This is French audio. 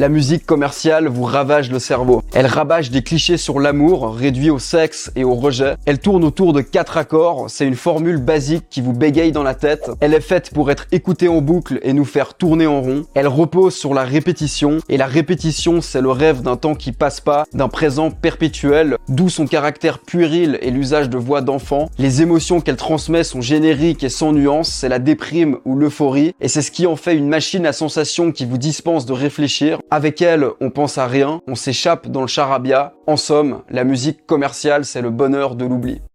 La musique commerciale vous ravage le cerveau. Elle rabâche des clichés sur l'amour, réduit au sexe et au rejet. Elle tourne autour de quatre accords, c'est une formule basique qui vous bégaye dans la tête. Elle est faite pour être écoutée en boucle et nous faire tourner en rond. Elle repose sur la répétition, et la répétition c'est le rêve d'un temps qui passe pas, d'un présent perpétuel, d'où son caractère puéril et l'usage de voix d'enfant. Les émotions qu'elle transmet sont génériques et sans nuance, c'est la déprime ou l'euphorie, et c'est ce qui en fait une machine à sensations qui vous dispense de réfléchir. Avec elle, on pense à rien, on s'échappe dans le charabia. En somme, la musique commerciale, c'est le bonheur de l'oubli.